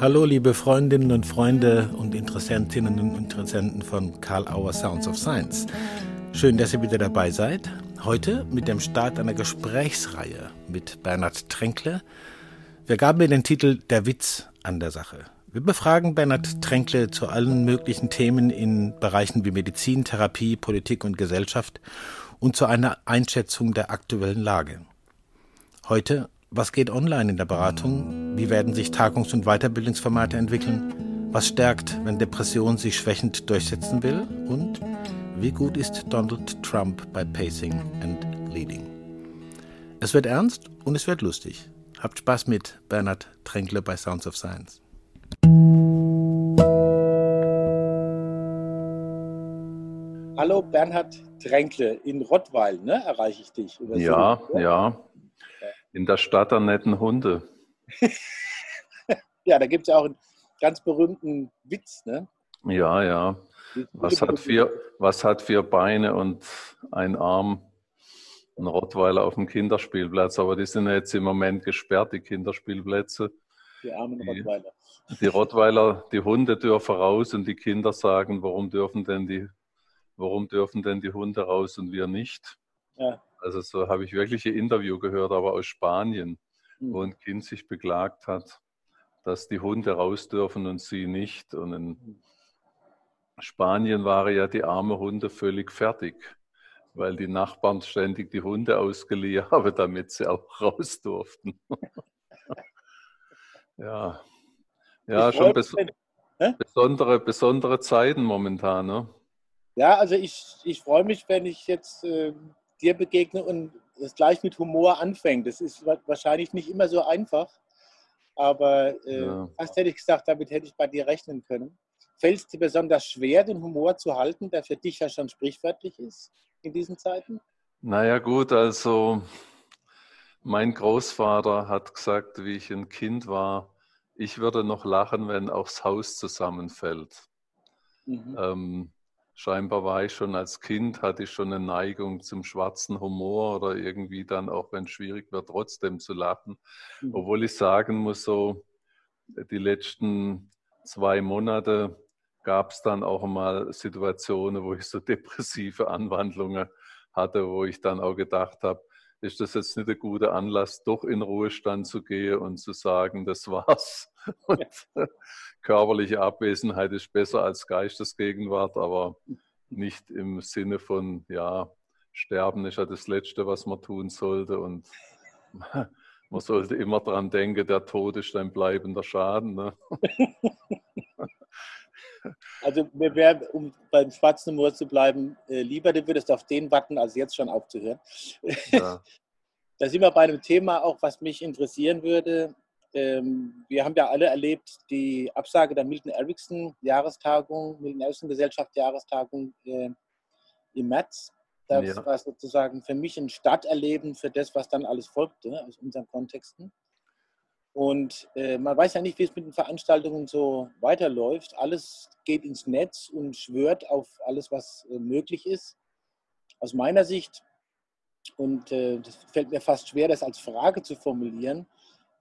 Hallo, liebe Freundinnen und Freunde und Interessentinnen und Interessenten von Karl Auer Sounds of Science. Schön, dass ihr wieder dabei seid. Heute mit dem Start einer Gesprächsreihe mit Bernhard Tränkle. Wir gaben mir den Titel Der Witz an der Sache. Wir befragen Bernhard Tränkle zu allen möglichen Themen in Bereichen wie Medizin, Therapie, Politik und Gesellschaft und zu einer Einschätzung der aktuellen Lage. Heute was geht online in der Beratung? Wie werden sich Tagungs- und Weiterbildungsformate entwickeln? Was stärkt, wenn Depression sich schwächend durchsetzen will? Und wie gut ist Donald Trump bei Pacing and Leading? Es wird ernst und es wird lustig. Habt Spaß mit Bernhard Tränkle bei Sounds of Science. Hallo Bernhard Tränkle, in Rottweil, ne, erreiche ich dich. ja, so, ja. In der Stadt der netten Hunde. ja, da gibt es ja auch einen ganz berühmten Witz, ne? Ja, ja. Was hat, vier, was hat vier Beine und ein Arm? Ein Rottweiler auf dem Kinderspielplatz, aber die sind jetzt im Moment gesperrt, die Kinderspielplätze. Die armen Rottweiler. Die, die Rottweiler, die Hunde dürfen raus und die Kinder sagen, warum dürfen denn die, warum dürfen denn die Hunde raus und wir nicht? Ja. Also so habe ich wirklich ein Interview gehört, aber aus Spanien, mhm. wo ein Kind sich beklagt hat, dass die Hunde raus dürfen und sie nicht. Und in Spanien waren ja die armen Hunde völlig fertig, weil die Nachbarn ständig die Hunde ausgeliehen haben, damit sie auch raus durften. ja, ja schon bes besondere, besondere Zeiten momentan. Ne? Ja, also ich, ich freue mich, wenn ich jetzt äh, dir begegne und es gleich mit Humor anfängt. Das ist wahrscheinlich nicht immer so einfach, aber äh, ja. fast hätte ich gesagt, damit hätte ich bei dir rechnen können. Fällt es dir besonders schwer, den Humor zu halten, der für dich ja schon sprichwörtlich ist in diesen Zeiten? Naja gut, also mein Großvater hat gesagt, wie ich ein Kind war, ich würde noch lachen, wenn auch das Haus zusammenfällt. Mhm. Ähm, scheinbar war ich schon als Kind, hatte ich schon eine Neigung zum schwarzen Humor oder irgendwie dann, auch wenn es schwierig wird, trotzdem zu lachen. Mhm. Obwohl ich sagen muss, so die letzten zwei Monate gab es dann auch mal Situationen, wo ich so depressive Anwandlungen hatte, wo ich dann auch gedacht habe, ist das jetzt nicht ein guter Anlass, doch in Ruhestand zu gehen und zu sagen, das war's. Und körperliche Abwesenheit ist besser als Geistesgegenwart, aber nicht im Sinne von, ja, Sterben ist ja das Letzte, was man tun sollte. Und man sollte immer daran denken, der Tod ist ein bleibender Schaden. Ne? Also mir wäre, um beim schwarzen Humor zu bleiben, äh, lieber, du würdest auf den warten, als jetzt schon aufzuhören. Ja. da sind wir bei einem Thema auch, was mich interessieren würde. Ähm, wir haben ja alle erlebt die Absage der Milton Erickson Jahrestagung, Milton Erickson Gesellschaft Jahrestagung äh, im März. Das ja. war sozusagen für mich ein Stadterleben für das, was dann alles folgte aus unseren Kontexten. Und äh, man weiß ja nicht, wie es mit den Veranstaltungen so weiterläuft. Alles geht ins Netz und schwört auf alles, was äh, möglich ist. Aus meiner Sicht, und äh, das fällt mir fast schwer, das als Frage zu formulieren,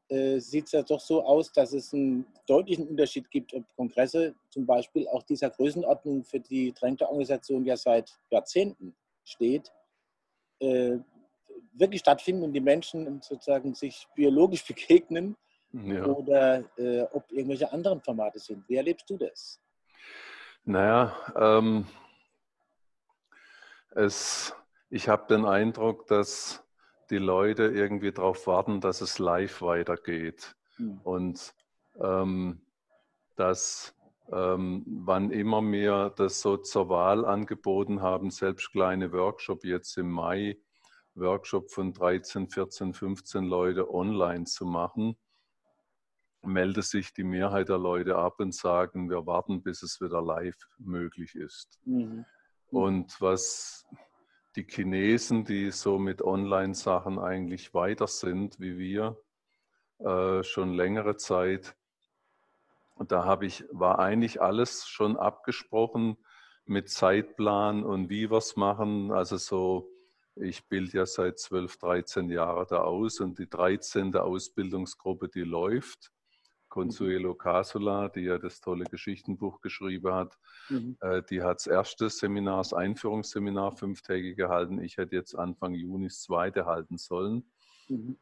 äh, sieht es ja doch so aus, dass es einen deutlichen Unterschied gibt, ob Kongresse zum Beispiel auch dieser Größenordnung für die Tränkterorganisation ja seit Jahrzehnten steht, äh, wirklich stattfinden und die Menschen sozusagen sich biologisch begegnen ja. oder äh, ob irgendwelche anderen Formate sind. Wie erlebst du das? Naja, ähm, es, ich habe den Eindruck, dass die Leute irgendwie darauf warten, dass es live weitergeht. Mhm. Und ähm, dass ähm, wann immer wir das so zur Wahl angeboten haben, selbst kleine Workshop jetzt im Mai, Workshop von 13, 14, 15 Leute online zu machen, meldet sich die Mehrheit der Leute ab und sagen, wir warten, bis es wieder live möglich ist. Mhm. Und was die Chinesen, die so mit Online-Sachen eigentlich weiter sind wie wir, äh, schon längere Zeit, da habe ich, war eigentlich alles schon abgesprochen mit Zeitplan und wie wir es machen. Also so ich bilde ja seit 12, 13 Jahren da aus und die 13. Ausbildungsgruppe, die läuft, Consuelo Casula, die ja das tolle Geschichtenbuch geschrieben hat, mhm. äh, die hat das erste Seminar, das Einführungsseminar fünftägig gehalten. Ich hätte jetzt Anfang Juni das zweite halten sollen. Mhm.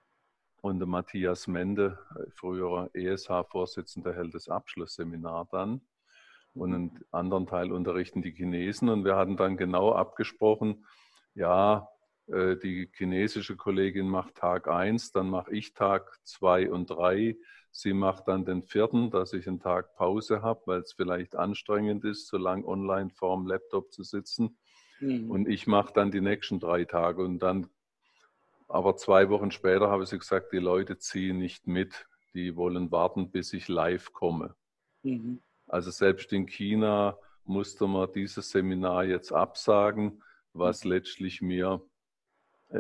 Und der Matthias Mende, äh, früherer ESH-Vorsitzender, hält das Abschlussseminar dann. Und einen anderen Teil unterrichten die Chinesen. Und wir hatten dann genau abgesprochen, ja, die chinesische Kollegin macht Tag 1, dann mache ich Tag 2 und 3 Sie macht dann den vierten, dass ich einen Tag Pause habe, weil es vielleicht anstrengend ist, so lange online vorm Laptop zu sitzen. Mhm. Und ich mache dann die nächsten drei Tage. Und dann, aber zwei Wochen später habe sie gesagt, die Leute ziehen nicht mit. Die wollen warten, bis ich live komme. Mhm. Also selbst in China musste man dieses Seminar jetzt absagen, was mhm. letztlich mir äh,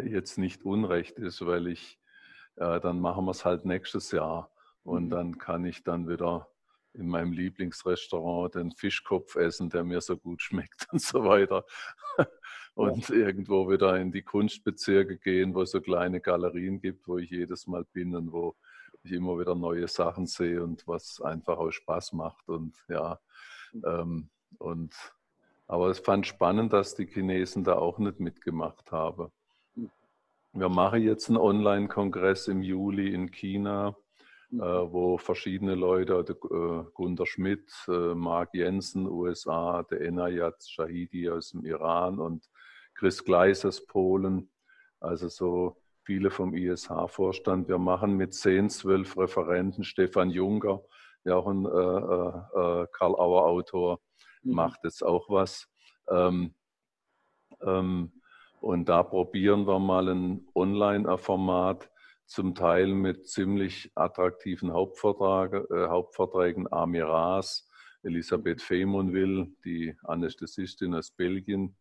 jetzt nicht unrecht ist, weil ich, äh, dann machen wir es halt nächstes Jahr. Und mhm. dann kann ich dann wieder in meinem Lieblingsrestaurant den Fischkopf essen, der mir so gut schmeckt und so weiter. Und ja. irgendwo wieder in die Kunstbezirke gehen, wo es so kleine Galerien gibt, wo ich jedes Mal bin und wo ich immer wieder neue Sachen sehe und was einfach auch Spaß macht. Und ja, mhm. ähm, und aber es fand spannend, dass die Chinesen da auch nicht mitgemacht haben. Mhm. Wir machen jetzt einen Online-Kongress im Juli in China äh, wo verschiedene Leute, äh, Gunter Schmidt, äh, Mark Jensen, USA, der Enayat Shahidi aus dem Iran und Chris Gleis aus Polen, also so viele vom ISH-Vorstand. Wir machen mit 10, 12 Referenten, Stefan Juncker, ja auch ein äh, äh, Karl Auer-Autor, mhm. macht jetzt auch was. Ähm, ähm, und da probieren wir mal ein Online-Format, zum Teil mit ziemlich attraktiven Hauptvertrag, äh, Hauptverträgen. Amiras, Elisabeth Femonville, die Anästhesistin aus Belgien,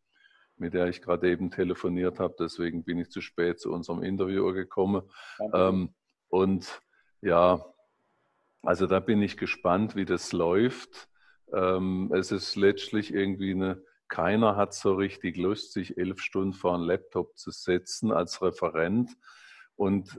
mit der ich gerade eben telefoniert habe. Deswegen bin ich zu spät zu unserem Interview gekommen. Ähm, und ja, also da bin ich gespannt, wie das läuft. Ähm, es ist letztlich irgendwie eine, keiner hat so richtig Lust, sich elf Stunden vor einen Laptop zu setzen als Referent und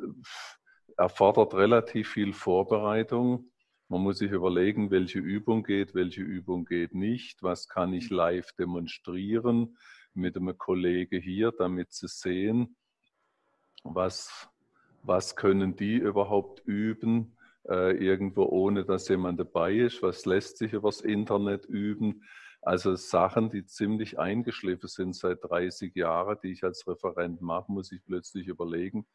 erfordert relativ viel Vorbereitung. Man muss sich überlegen, welche Übung geht, welche Übung geht nicht, was kann ich live demonstrieren mit einem Kollege hier, damit sie sehen, was, was können die überhaupt üben, äh, irgendwo ohne dass jemand dabei ist, was lässt sich übers Internet üben. Also Sachen, die ziemlich eingeschliffen sind seit 30 Jahren, die ich als Referent mache, muss ich plötzlich überlegen,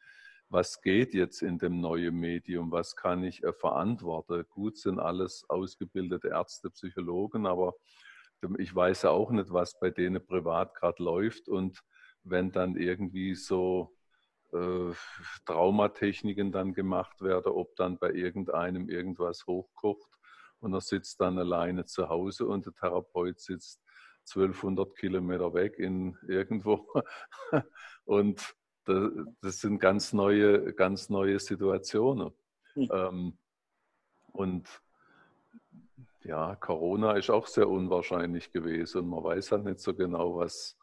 was geht jetzt in dem neuen Medium, was kann ich äh, verantworten. Gut sind alles ausgebildete Ärzte, Psychologen, aber ich weiß ja auch nicht, was bei denen privat gerade läuft und wenn dann irgendwie so äh, Traumatechniken dann gemacht werden, ob dann bei irgendeinem irgendwas hochkocht und er sitzt dann alleine zu Hause und der Therapeut sitzt 1200 Kilometer weg in irgendwo und das sind ganz neue, ganz neue Situationen. Mhm. Und ja, Corona ist auch sehr unwahrscheinlich gewesen und man weiß halt nicht so genau, was,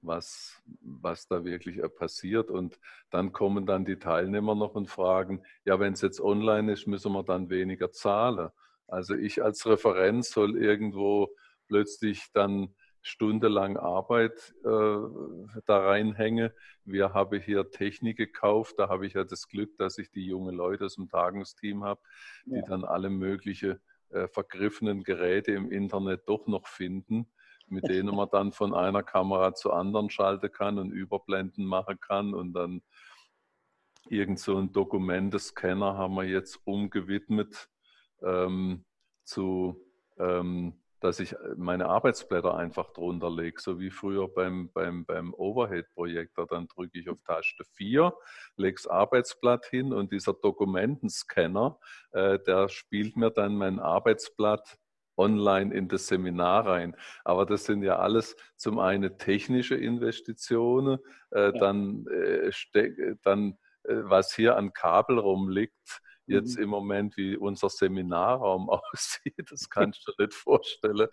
was, was da wirklich passiert. Und dann kommen dann die Teilnehmer noch und fragen, ja, wenn es jetzt online ist, müssen wir dann weniger zahlen. Also ich als Referent soll irgendwo plötzlich dann stundenlang Arbeit äh, da reinhänge. Wir haben hier Technik gekauft, da habe ich ja das Glück, dass ich die jungen Leute aus dem Tagungsteam habe, die ja. dann alle möglichen äh, vergriffenen Geräte im Internet doch noch finden, mit denen man dann von einer Kamera zur anderen schalten kann und Überblenden machen kann und dann irgend so ein Dokumentescanner haben wir jetzt umgewidmet ähm, zu ähm, dass ich meine Arbeitsblätter einfach drunter lege, so wie früher beim, beim, beim Overhead-Projektor. Dann drücke ich auf Taste 4, lege das Arbeitsblatt hin und dieser Dokumentenscanner, äh, der spielt mir dann mein Arbeitsblatt online in das Seminar rein. Aber das sind ja alles zum einen technische Investitionen, äh, ja. dann, äh, dann äh, was hier an Kabel rumliegt, jetzt mhm. im Moment, wie unser Seminarraum aussieht. Das kannst du dir nicht vorstellen.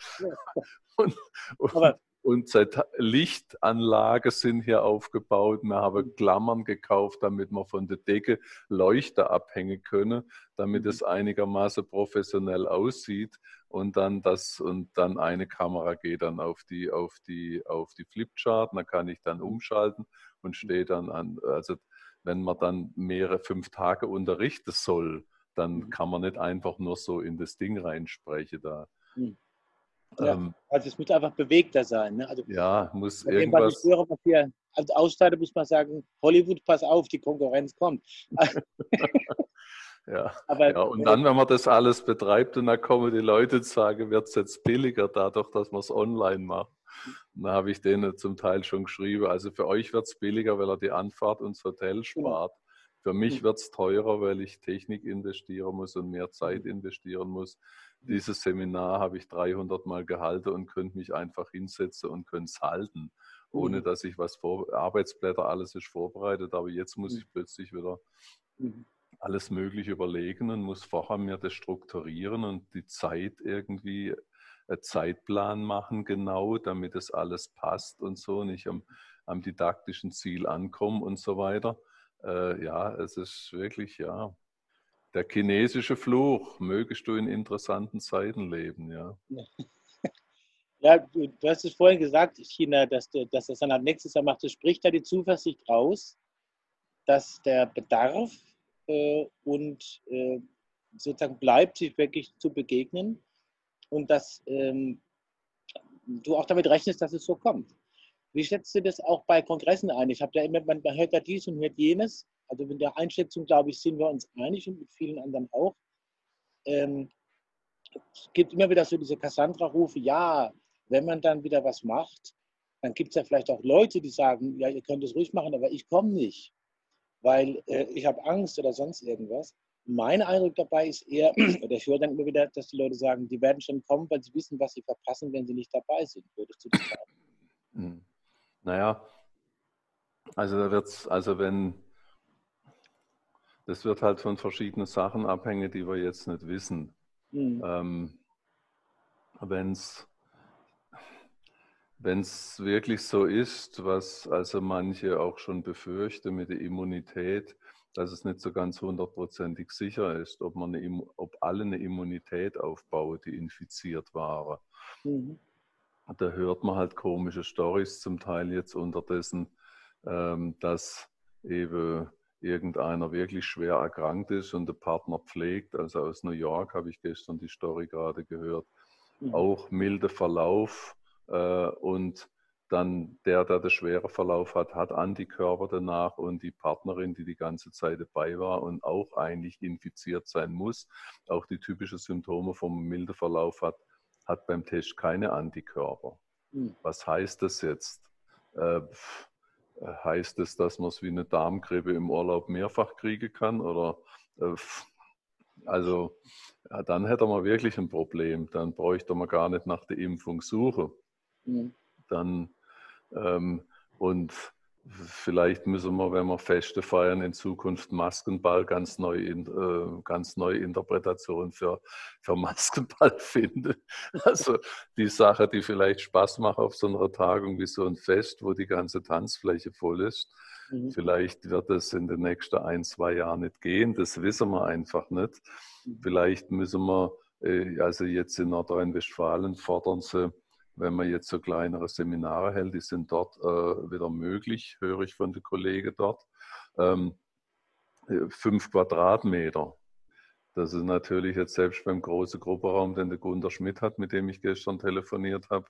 Und, und, Aber Unsere Lichtanlage sind hier aufgebaut. Wir haben mhm. Klammern gekauft, damit wir von der Decke Leuchter abhängen können, damit es einigermaßen professionell aussieht. Und dann das und dann eine Kamera geht dann auf die auf die auf die Flipchart. Dann kann ich dann umschalten und stehe dann an. Also wenn man dann mehrere fünf Tage unterrichten soll, dann mhm. kann man nicht einfach nur so in das Ding reinsprechen da. Mhm. Ja, ähm, also es muss einfach bewegter sein. Ne? Also, ja, muss irgendwas... Höre, was hier, als Aussteiger muss man sagen, Hollywood, pass auf, die Konkurrenz kommt. ja. Aber, ja, und dann, wenn man das alles betreibt und dann kommen die Leute und sagen, wird es jetzt billiger dadurch, dass man es online macht. Da habe ich denen zum Teil schon geschrieben, also für euch wird es billiger, weil er die Anfahrt und das Hotel genau. spart. Für mich hm. wird es teurer, weil ich Technik investieren muss und mehr Zeit hm. investieren muss. Dieses Seminar habe ich 300 Mal gehalten und könnte mich einfach hinsetzen und könnte es halten, ohne dass ich was vor. Arbeitsblätter, alles ist vorbereitet, aber jetzt muss ich plötzlich wieder alles Mögliche überlegen und muss vorher mir das strukturieren und die Zeit irgendwie Zeitplan machen, genau, damit es alles passt und so, nicht am, am didaktischen Ziel ankommen und so weiter äh, ja, es ist wirklich, ja, der chinesische Fluch. Mögest du in interessanten Zeiten leben, ja. Ja, du, hast es vorhin gesagt, China, dass, dass das dann ab nächstes Jahr macht. Das spricht da die Zuversicht raus, dass der Bedarf äh, und äh, sozusagen bleibt, sich wirklich zu begegnen und dass ähm, du auch damit rechnest, dass es so kommt. Wie schätzt du das auch bei Kongressen ein? Ich habe ja immer, man hört ja dies und hört jenes. Also in der Einschätzung, glaube ich, sind wir uns einig und mit vielen anderen auch. Ähm, es gibt immer wieder so diese Cassandra-Rufe, ja, wenn man dann wieder was macht, dann gibt es ja vielleicht auch Leute, die sagen, ja, ihr könnt es ruhig machen, aber ich komme nicht, weil äh, ich habe Angst oder sonst irgendwas. Mein Eindruck dabei ist eher, oder ich höre dann immer wieder, dass die Leute sagen, die werden schon kommen, weil sie wissen, was sie verpassen, wenn sie nicht dabei sind. Würdest du das sagen? Mhm. Naja, also da wird's, also wenn, das wird halt von verschiedenen Sachen abhängen, die wir jetzt nicht wissen. Mhm. Ähm, wenn es wenn es wirklich so ist, was also manche auch schon befürchten mit der Immunität, dass es nicht so ganz hundertprozentig sicher ist, ob, man eine, ob alle eine Immunität aufbauen, die infiziert waren. Mhm da hört man halt komische Stories zum Teil jetzt unterdessen, ähm, dass eben irgendeiner wirklich schwer erkrankt ist und der Partner pflegt. Also aus New York habe ich gestern die Story gerade gehört. Mhm. Auch milder Verlauf äh, und dann der, der den schweren Verlauf hat, hat Antikörper danach und die Partnerin, die die ganze Zeit dabei war und auch eigentlich infiziert sein muss, auch die typischen Symptome vom milden Verlauf hat, hat beim Test keine Antikörper. Mhm. Was heißt das jetzt? Äh, heißt es, dass man es wie eine Darmgrippe im Urlaub mehrfach kriegen kann? Oder äh, also ja, dann hätte man wirklich ein Problem. Dann bräuchte man gar nicht nach der Impfung suchen. Mhm. Dann ähm, und Vielleicht müssen wir, wenn wir Feste feiern, in Zukunft Maskenball ganz neu, in, äh, ganz neue Interpretation für, für Maskenball finden. Also die Sache, die vielleicht Spaß macht auf so einer Tagung wie so ein Fest, wo die ganze Tanzfläche voll ist. Mhm. Vielleicht wird es in den nächsten ein, zwei Jahren nicht gehen. Das wissen wir einfach nicht. Mhm. Vielleicht müssen wir, äh, also jetzt in Nordrhein-Westfalen fordern sie, wenn man jetzt so kleinere Seminare hält, die sind dort äh, wieder möglich, höre ich von den Kollegen dort. Ähm, fünf Quadratmeter. Das ist natürlich jetzt selbst beim großen Gruppenraum, den der Gunter Schmidt hat, mit dem ich gestern telefoniert habe.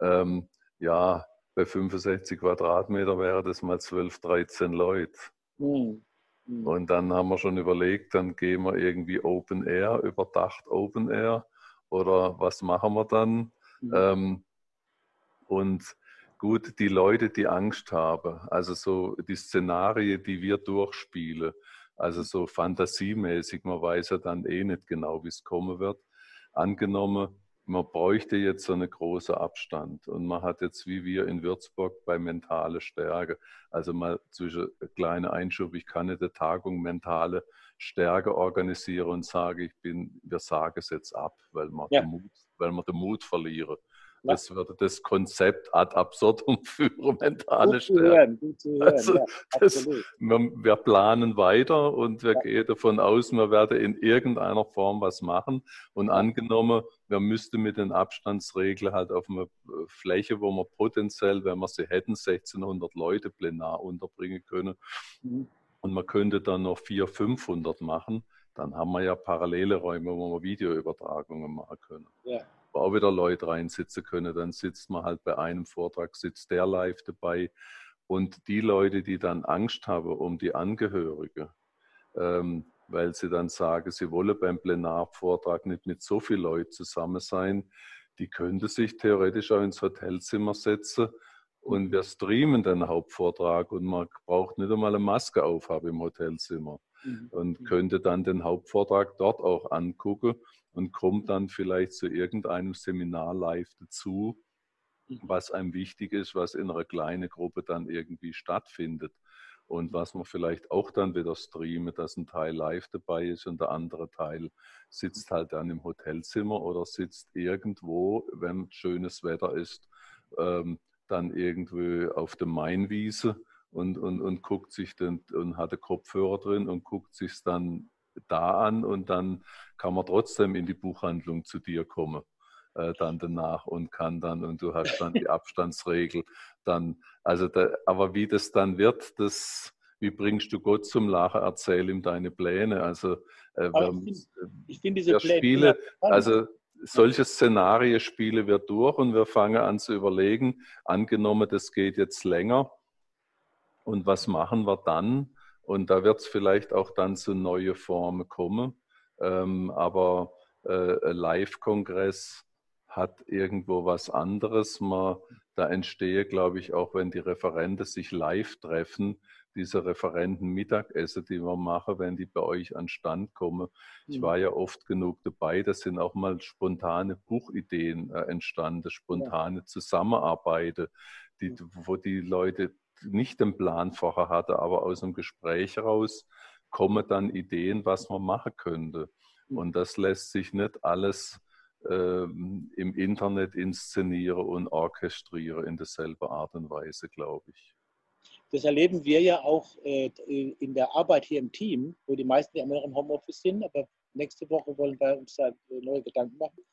Ähm, ja, bei 65 Quadratmeter wäre das mal 12, 13 Leute. Mhm. Mhm. Und dann haben wir schon überlegt, dann gehen wir irgendwie Open Air, überdacht Open Air. Oder was machen wir dann? Mhm. Ähm, und gut, die Leute, die Angst haben, also so die Szenarien, die wir durchspielen, also so fantasiemäßig, man weiß ja dann eh nicht genau, wie es kommen wird. Angenommen, man bräuchte jetzt so einen großen Abstand und man hat jetzt wie wir in Würzburg bei mentale Stärke, also mal zwischen kleine Einschub, ich kann nicht eine Tagung mentale Stärke organisieren und sage, ich bin, wir sagen es jetzt ab, weil man, ja. den, Mut, weil man den Mut verlieren. Das würde das Konzept ad absurdum führen, mentale Stärke. Also, ja, das, wir, wir, planen weiter und wir ja. gehen davon aus, wir werden in irgendeiner Form was machen. Und angenommen, wir müssten mit den Abstandsregeln halt auf einer Fläche, wo wir potenziell, wenn wir sie hätten, 1600 Leute plenar unterbringen können. Mhm. Und man könnte dann noch 400, 500 machen dann haben wir ja parallele Räume, wo wir Videoübertragungen machen können. Ja. Wo auch wieder Leute reinsitzen können. Dann sitzt man halt bei einem Vortrag, sitzt der live dabei. Und die Leute, die dann Angst haben um die Angehörige, ähm, weil sie dann sagen, sie wollen beim Plenarvortrag nicht mit so vielen Leuten zusammen sein, die könnte sich theoretisch auch ins Hotelzimmer setzen und wir streamen den Hauptvortrag und man braucht nicht einmal eine Maske aufhaben im Hotelzimmer mhm. und mhm. könnte dann den Hauptvortrag dort auch angucken und kommt dann vielleicht zu irgendeinem Seminar live dazu, mhm. was einem wichtig ist, was in einer kleinen Gruppe dann irgendwie stattfindet. Und was man vielleicht auch dann wieder streamen, dass ein Teil live dabei ist und der andere Teil sitzt halt dann im Hotelzimmer oder sitzt irgendwo, wenn schönes Wetter ist, ähm, dann irgendwo auf der Mainwiese und, und, und guckt sich den und hatte Kopfhörer drin und guckt sich dann da an und dann kann man trotzdem in die Buchhandlung zu dir kommen äh, dann danach und kann dann und du hast dann die Abstandsregel dann. Also da, aber wie das dann wird das wie bringst du Gott zum Lachen? Erzähl ihm deine Pläne. Also äh, ich finde find diese Pläne Spiele also solche Szenarien spiele wir durch und wir fangen an zu überlegen angenommen das geht jetzt länger und was machen wir dann? Und da wird es vielleicht auch dann zu neuen Formen kommen. Ähm, aber äh, Live-Kongress hat irgendwo was anderes. Man, da entstehe, glaube ich, auch wenn die Referenten sich live treffen, diese Referenten Mittagessen, die wir machen, wenn die bei euch an Stand kommen. Ich war ja oft genug dabei, da sind auch mal spontane Buchideen äh, entstanden, spontane Zusammenarbeiten, die, wo die Leute nicht den Plan vorher hatte, aber aus dem Gespräch heraus kommen dann Ideen, was man machen könnte. Mhm. Und das lässt sich nicht alles äh, im Internet inszenieren und orchestrieren in derselben Art und Weise, glaube ich. Das erleben wir ja auch äh, in der Arbeit hier im Team, wo die meisten ja immer noch im Homeoffice sind, aber nächste Woche wollen wir uns da neue Gedanken machen.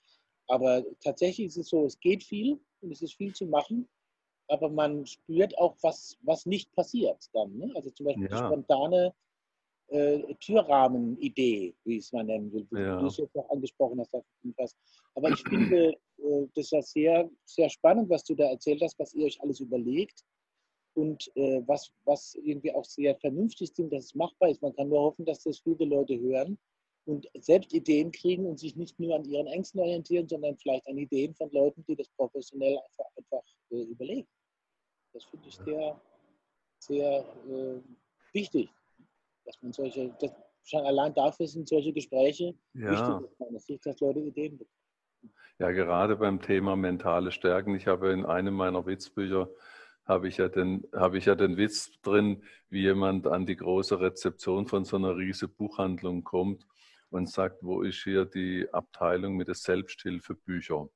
Aber tatsächlich ist es so, es geht viel und es ist viel zu machen aber man spürt auch, was, was nicht passiert dann. Ne? Also zum Beispiel ja. die spontane äh, Türrahmen-Idee, wie es man nennen will, ja. du es jetzt auch angesprochen hast. Aber ich finde äh, das ja sehr, sehr spannend, was du da erzählt hast, was ihr euch alles überlegt und äh, was, was irgendwie auch sehr vernünftig ist, dass es machbar ist. Man kann nur hoffen, dass das viele Leute hören und selbst Ideen kriegen und sich nicht nur an ihren Ängsten orientieren, sondern vielleicht an Ideen von Leuten, die das professionell einfach, einfach äh, überlegen. Das finde ich sehr, sehr äh, wichtig, dass man solche, das, schon allein dafür sind solche Gespräche ja. wichtig aus meiner Sicht, dass Leute Ideen bekommen. Ja, gerade beim Thema mentale Stärken. Ich habe in einem meiner Witzbücher habe ich, ja den, habe ich ja den Witz drin, wie jemand an die große Rezeption von so einer riesen Buchhandlung kommt und sagt, wo ist hier die Abteilung mit den Selbsthilfebüchern?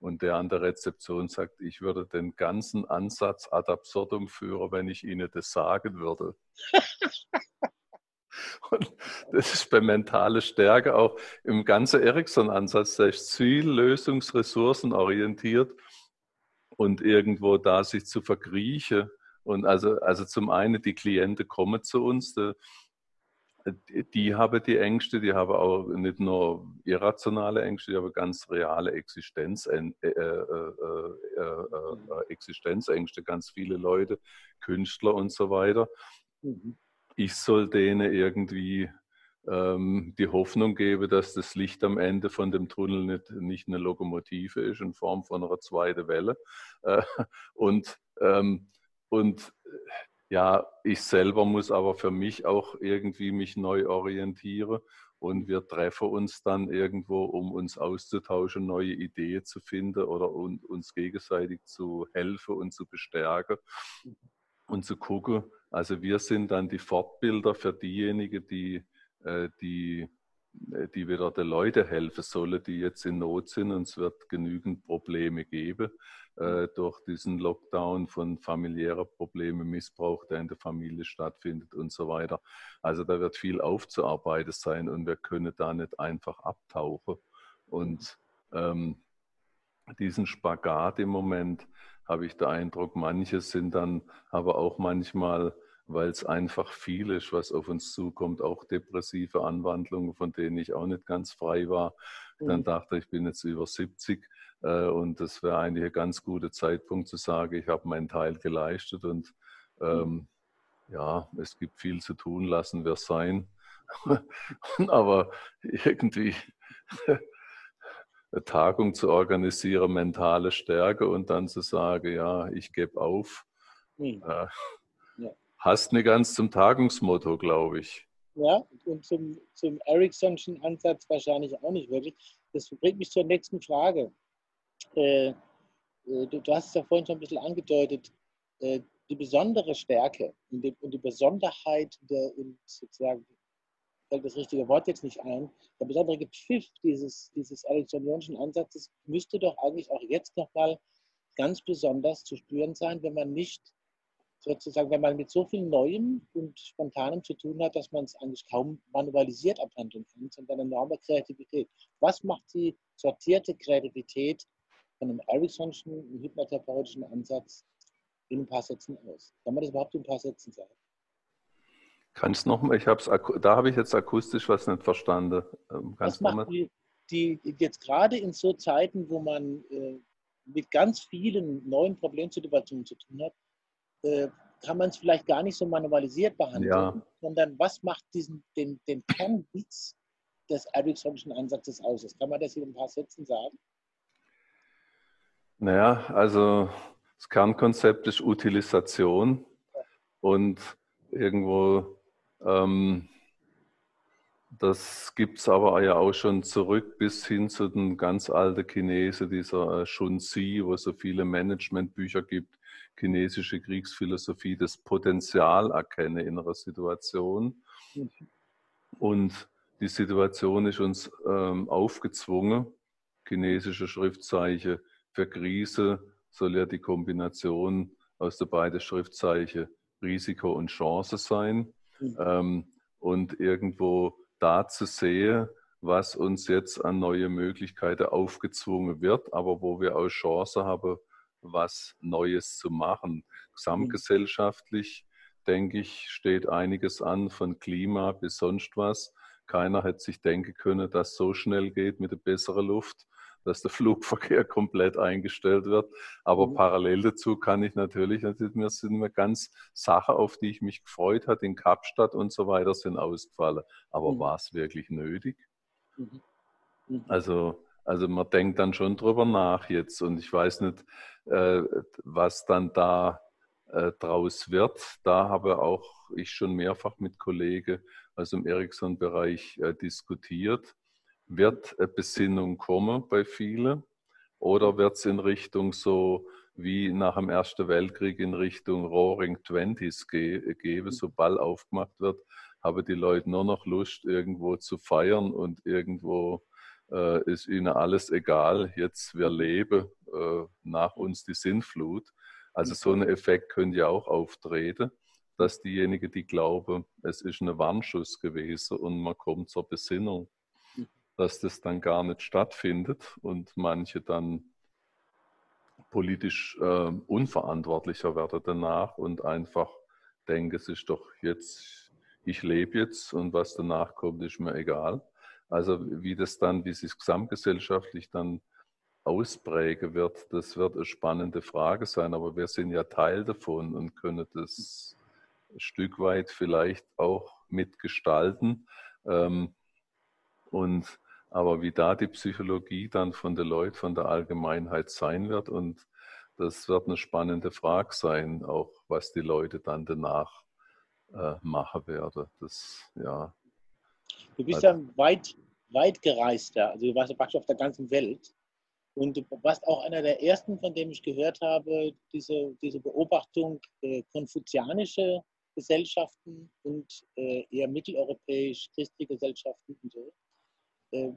Und der an der Rezeption sagt, ich würde den ganzen Ansatz ad absurdum führen, wenn ich Ihnen das sagen würde. und das ist bei mentaler Stärke auch im ganzen Ericsson-Ansatz, der ist ziel-, lösungs-, ressourcenorientiert und irgendwo da sich zu verkriechen. Und also, also zum einen, die Klienten kommen zu uns, die haben die Ängste, die haben auch nicht nur irrationale Ängste, die haben ganz reale Existenz, äh, äh, äh, Existenzängste, ganz viele Leute, Künstler und so weiter. Mhm. Ich soll denen irgendwie ähm, die Hoffnung geben, dass das Licht am Ende von dem Tunnel nicht, nicht eine Lokomotive ist in Form von einer zweiten Welle. und, ähm, und ja, ich selber muss aber für mich auch irgendwie mich neu orientieren und wir treffen uns dann irgendwo, um uns auszutauschen, neue Ideen zu finden oder uns gegenseitig zu helfen und zu bestärken und zu gucken. Also wir sind dann die Fortbilder für diejenigen, die, äh, die die wieder den Leuten helfen sollen, die jetzt in Not sind. Und es wird genügend Probleme geben äh, durch diesen Lockdown von familiären Problemen, Missbrauch, der in der Familie stattfindet und so weiter. Also da wird viel aufzuarbeiten sein und wir können da nicht einfach abtauchen. Und ähm, diesen Spagat im Moment habe ich den Eindruck, manche sind dann aber auch manchmal weil es einfach viel ist, was auf uns zukommt, auch depressive Anwandlungen, von denen ich auch nicht ganz frei war. Dann mhm. dachte ich, ich bin jetzt über 70 äh, und das wäre eigentlich ein ganz guter Zeitpunkt zu sagen, ich habe meinen Teil geleistet und ähm, ja, es gibt viel zu tun, lassen wir es sein. Aber irgendwie eine Tagung zu organisieren, mentale Stärke und dann zu sagen, ja, ich gebe auf. Mhm. Äh, Hast nicht ganz zum Tagungsmotto, glaube ich. Ja, und zum, zum Ericksonschen Ansatz wahrscheinlich auch nicht wirklich. Das bringt mich zur nächsten Frage. Äh, äh, du, du, hast es ja vorhin schon ein bisschen angedeutet, äh, die besondere Stärke und die, und die Besonderheit der, sozusagen, fällt das richtige Wort jetzt nicht ein, der besondere Gepfiff dieses, dieses Ericksonianischen Ansatzes müsste doch eigentlich auch jetzt nochmal ganz besonders zu spüren sein, wenn man nicht sozusagen, wenn man mit so viel Neuem und Spontanem zu tun hat, dass man es eigentlich kaum manualisiert abhandeln kann, sondern enorme Kreativität. Was macht die sortierte Kreativität von einem Ericksonschen hypnotherapeutischen Ansatz in ein paar Sätzen aus? Kann man das überhaupt in ein paar Sätzen sagen? Kannst noch ich hab's, da habe ich jetzt akustisch was nicht verstanden. Ähm, was macht die, die, jetzt gerade in so Zeiten, wo man äh, mit ganz vielen neuen Problemsituationen zu tun hat, äh, kann man es vielleicht gar nicht so manualisiert behandeln, ja. sondern was macht diesen, den, den Kernwitz des Ericksonischen Ansatzes aus? Das kann man das in ein paar Sätzen sagen? Naja, also das Kernkonzept ist Utilisation und irgendwo, ähm, das gibt es aber ja auch schon zurück bis hin zu den ganz alten Chinesen, dieser äh, Shunzi, wo es so viele Managementbücher gibt, chinesische Kriegsphilosophie das Potenzial erkenne in einer Situation. Und die Situation ist uns ähm, aufgezwungen. Chinesische Schriftzeichen für Krise soll ja die Kombination aus den beiden Schriftzeichen Risiko und Chance sein. Mhm. Ähm, und irgendwo da zu sehen, was uns jetzt an neue Möglichkeiten aufgezwungen wird, aber wo wir auch Chance haben, was Neues zu machen. Gesamtgesellschaftlich, denke ich, steht einiges an, von Klima bis sonst was. Keiner hätte sich denken können, dass es so schnell geht mit der besseren Luft, dass der Flugverkehr komplett eingestellt wird. Aber mhm. parallel dazu kann ich natürlich, mir sind mir ganz Sachen, auf die ich mich gefreut habe, in Kapstadt und so weiter, sind ausgefallen. Aber mhm. war es wirklich nötig? Mhm. mhm. Also also man denkt dann schon drüber nach jetzt und ich weiß nicht, äh, was dann da äh, draus wird. Da habe auch ich schon mehrfach mit Kollegen aus dem Ericsson-Bereich äh, diskutiert. Wird Besinnung kommen bei vielen? Oder wird es in Richtung so wie nach dem Ersten Weltkrieg in Richtung Roaring Twenties ge geben, so Ball aufgemacht wird, haben die Leute nur noch Lust, irgendwo zu feiern und irgendwo äh, ist ihnen alles egal, jetzt wir leben, äh, nach uns die Sinnflut. Also so ein Effekt könnte ja auch auftreten, dass diejenigen, die glauben, es ist ein Warnschuss gewesen und man kommt zur Besinnung, dass das dann gar nicht stattfindet und manche dann politisch äh, unverantwortlicher werden danach und einfach denken, es ist doch jetzt, ich lebe jetzt und was danach kommt, ist mir egal. Also wie das dann, wie sich gesamtgesellschaftlich dann ausprägen wird, das wird eine spannende Frage sein. Aber wir sind ja Teil davon und können das ein Stück weit vielleicht auch mitgestalten. Ähm, und aber wie da die Psychologie dann von der Leuten, von der Allgemeinheit sein wird und das wird eine spannende Frage sein, auch was die Leute dann danach äh, machen werden. Das, ja, Du bist also, ja weit, weit gereister, also du warst ja praktisch auf der ganzen Welt. Und du warst auch einer der ersten, von dem ich gehört habe, diese, diese Beobachtung äh, konfuzianische Gesellschaften und äh, eher mitteleuropäisch-christliche Gesellschaften und so. Äh,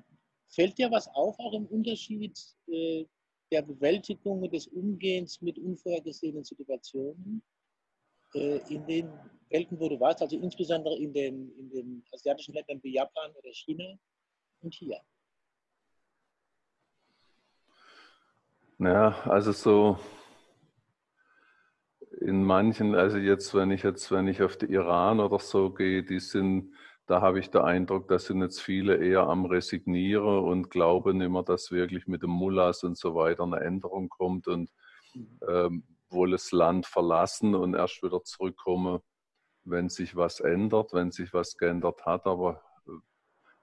fällt dir was auf, auch im Unterschied äh, der Bewältigung des Umgehens mit unvorhergesehenen Situationen äh, in den Welten, wo du warst, also insbesondere in den, in den asiatischen Ländern wie Japan oder China und hier? Ja, also so in manchen, also jetzt, wenn ich jetzt, wenn ich auf den Iran oder so gehe, die sind, da habe ich den Eindruck, da sind jetzt viele eher am Resignieren und glauben immer, dass wirklich mit dem Mullahs und so weiter eine Änderung kommt und mhm. ähm, wohl das Land verlassen und erst wieder zurückkommen, wenn sich was ändert, wenn sich was geändert hat, aber äh,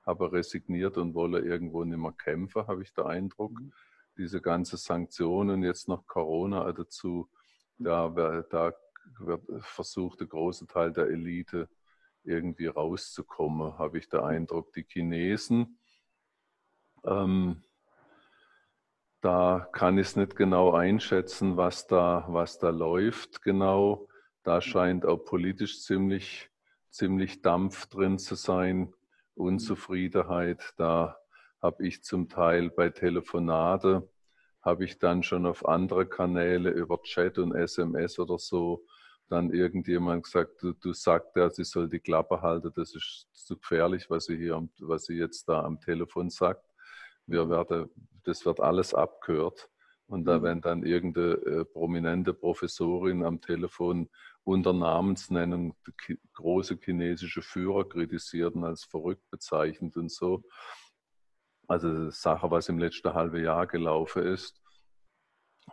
habe resigniert und wolle irgendwo nicht mehr kämpfen, habe ich den Eindruck. Mhm diese ganze Sanktionen jetzt noch Corona dazu, da, da wird versucht, der große Teil der Elite irgendwie rauszukommen, habe ich den Eindruck. Die Chinesen, ähm, da kann ich es nicht genau einschätzen, was da, was da läuft genau. Da scheint auch politisch ziemlich, ziemlich Dampf drin zu sein, Unzufriedenheit. Da habe ich zum Teil bei Telefonate, habe ich dann schon auf andere Kanäle über Chat und SMS oder so dann irgendjemand gesagt, du, du sagst ja, sie soll die Klappe halten, das ist zu gefährlich, was sie hier, was sie jetzt da am Telefon sagt. Wir mhm. werden, das wird alles abgehört. Und da, mhm. wenn dann irgendeine äh, prominente Professorin am Telefon unter Namensnennung große chinesische Führer kritisiert und als verrückt bezeichnet und so, also Sache, was im letzten halben Jahr gelaufen ist,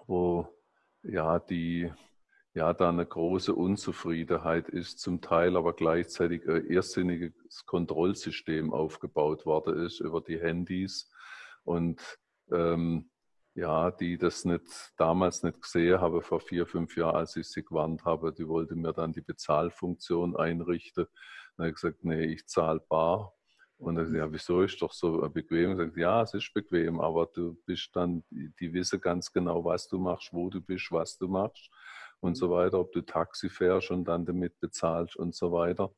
wo ja die ja da eine große Unzufriedenheit ist, zum Teil aber gleichzeitig ein irrsinniges Kontrollsystem aufgebaut worden ist über die Handys und ähm, ja, die das nicht damals nicht gesehen habe, vor vier, fünf Jahren, als ich sie gewarnt habe, die wollte mir dann die Bezahlfunktion einrichten. Dann habe ich gesagt, nee, ich zahle bar und dann, ja, wieso ist doch so bequem? Und sagt, ja, es ist bequem, aber du bist dann, die wissen ganz genau, was du machst, wo du bist, was du machst und mhm. so weiter, ob du Taxi fährst und dann damit bezahlst und so weiter.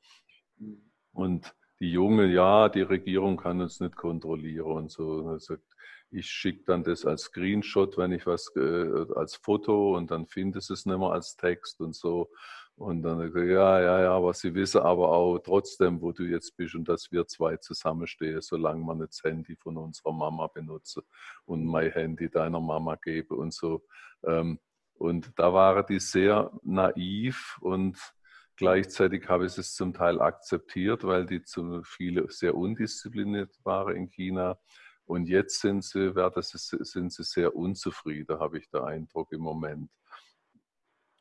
Mhm. Und die Junge, ja, die Regierung kann uns nicht kontrollieren und so. Und sagt, ich schicke dann das als Screenshot, wenn ich was äh, als Foto und dann findest es nicht mehr als Text und so. Und dann ja, ja, ja, aber sie wissen aber auch trotzdem, wo du jetzt bist und dass wir zwei zusammenstehen, solange man das Handy von unserer Mama benutze und mein Handy deiner Mama gebe und so. Ähm, und da waren die sehr naiv und gleichzeitig habe ich es zum Teil akzeptiert, weil die zu viele sehr undiszipliniert waren in China. Und jetzt sind sie, sind sie sehr unzufrieden, habe ich den Eindruck im Moment.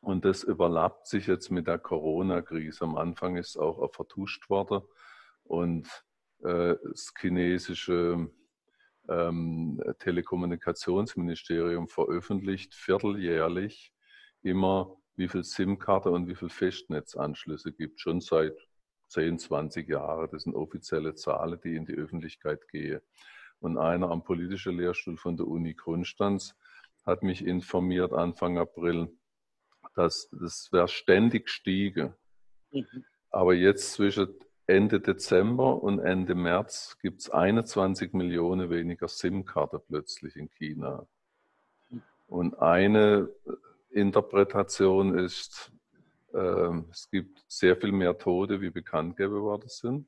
Und das überlappt sich jetzt mit der Corona-Krise. Am Anfang ist auch vertuscht worden und äh, das chinesische ähm, Telekommunikationsministerium veröffentlicht vierteljährlich immer, wie viel SIM-Karte und wie viel Festnetzanschlüsse gibt. Schon seit 10, 20 Jahren. Das sind offizielle Zahlen, die in die Öffentlichkeit gehen. Und einer am politischen Lehrstuhl von der Uni Konstanz hat mich informiert Anfang April, dass das wäre ständig stiege. Mhm. Aber jetzt zwischen Ende Dezember und Ende März gibt es 21 Millionen weniger SIM-Karten plötzlich in China. Und eine Interpretation ist, äh, es gibt sehr viel mehr Tote, wie bekannt gegeben worden sind.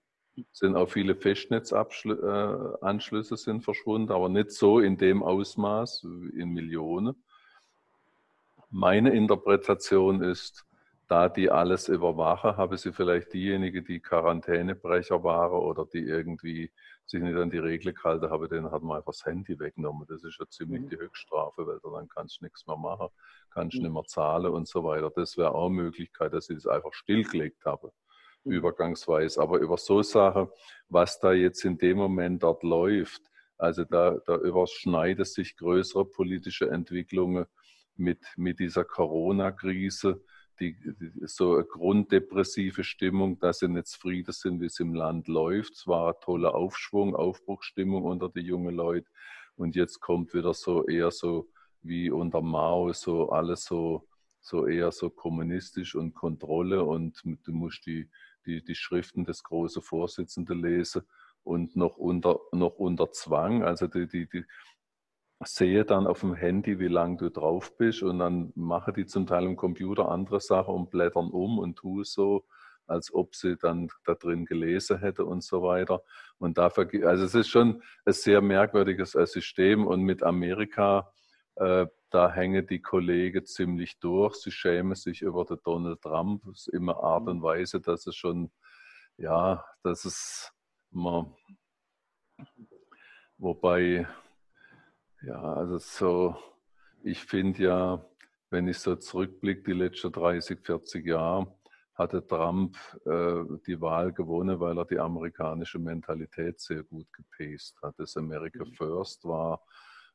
Sind auch viele Festnetzanschlüsse äh, sind verschwunden, aber nicht so in dem Ausmaß in Millionen. Meine Interpretation ist, da die alles überwachen, habe sie vielleicht diejenigen, die Quarantänebrecher waren oder die irgendwie sich nicht an die Regeln gehalten haben, denen hat man einfach das Handy weggenommen. Das ist ja ziemlich mhm. die Höchststrafe, weil dann kannst du nichts mehr machen, kannst mhm. nicht mehr zahlen und so weiter. Das wäre auch eine Möglichkeit, dass sie das einfach stillgelegt haben, mhm. übergangsweise. Aber über so Sachen, was da jetzt in dem Moment dort läuft, also da, da überschneiden sich größere politische Entwicklungen mit, mit dieser Corona-Krise, die, die, so eine grunddepressive Stimmung, dass sie nicht zufrieden sind, wie es im Land läuft. Es war ein toller Aufschwung, Aufbruchsstimmung unter den jungen Leuten. Und jetzt kommt wieder so eher so wie unter Mao, so alles so, so eher so kommunistisch und Kontrolle und du musst die, die, die Schriften des großen Vorsitzenden lesen und noch unter, noch unter Zwang. Also die, die, die sehe dann auf dem Handy, wie lange du drauf bist und dann mache die zum Teil im Computer andere Sachen und blättern um und tue so, als ob sie dann da drin gelesen hätte und so weiter. Und dafür, also es ist schon ein sehr merkwürdiges äh, System und mit Amerika, äh, da hängen die Kollegen ziemlich durch. Sie schämen sich über den Donald Trump. Das ist immer Art und Weise, dass es schon, ja, das ist immer, wobei, ja, also so, ich finde ja, wenn ich so zurückblicke, die letzten 30, 40 Jahre, hatte Trump äh, die Wahl gewonnen, weil er die amerikanische Mentalität sehr gut gepaced hat. Das America mhm. First war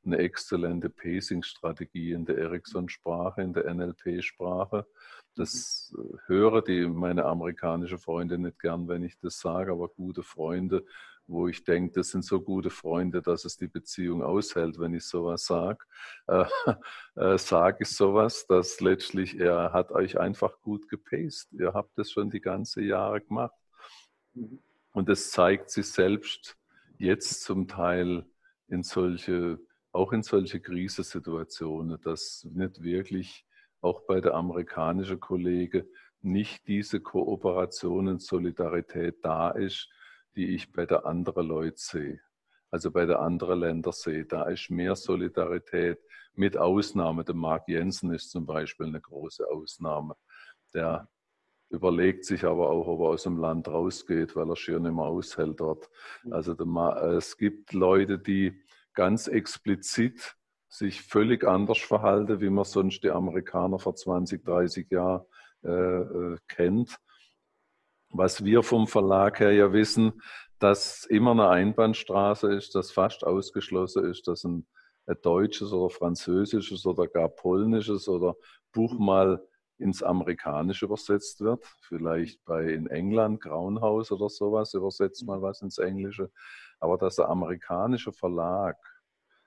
eine exzellente Pacing-Strategie in der Ericsson-Sprache, in der NLP-Sprache. Das äh, höre die meine amerikanische Freunde nicht gern, wenn ich das sage, aber gute Freunde, wo ich denke, das sind so gute Freunde, dass es die Beziehung aushält, wenn ich sowas sage, äh, äh, sage ich sowas, dass letztlich er hat euch einfach gut gepaced. Ihr habt das schon die ganze Jahre gemacht. Mhm. Und das zeigt sich selbst jetzt zum Teil in solche auch in solche Krisensituationen, dass nicht wirklich auch bei der amerikanischen Kollege nicht diese Kooperation und Solidarität da ist, die ich bei der anderen Leute sehe. Also bei der anderen Länder sehe. Da ist mehr Solidarität mit Ausnahme. Der Mark Jensen ist zum Beispiel eine große Ausnahme. Der überlegt sich aber auch, ob er aus dem Land rausgeht, weil er schier nicht mehr aushält dort. Also der, es gibt Leute, die ganz explizit sich völlig anders verhalten, wie man sonst die Amerikaner vor 20, 30 Jahren äh, äh, kennt. Was wir vom Verlag her ja wissen, dass immer eine Einbahnstraße ist, dass fast ausgeschlossen ist, dass ein, ein deutsches oder französisches oder gar polnisches oder Buch mal ins Amerikanische übersetzt wird. Vielleicht bei in England, Graunhaus oder sowas, übersetzt mal was ins Englische. Aber dass der amerikanische Verlag,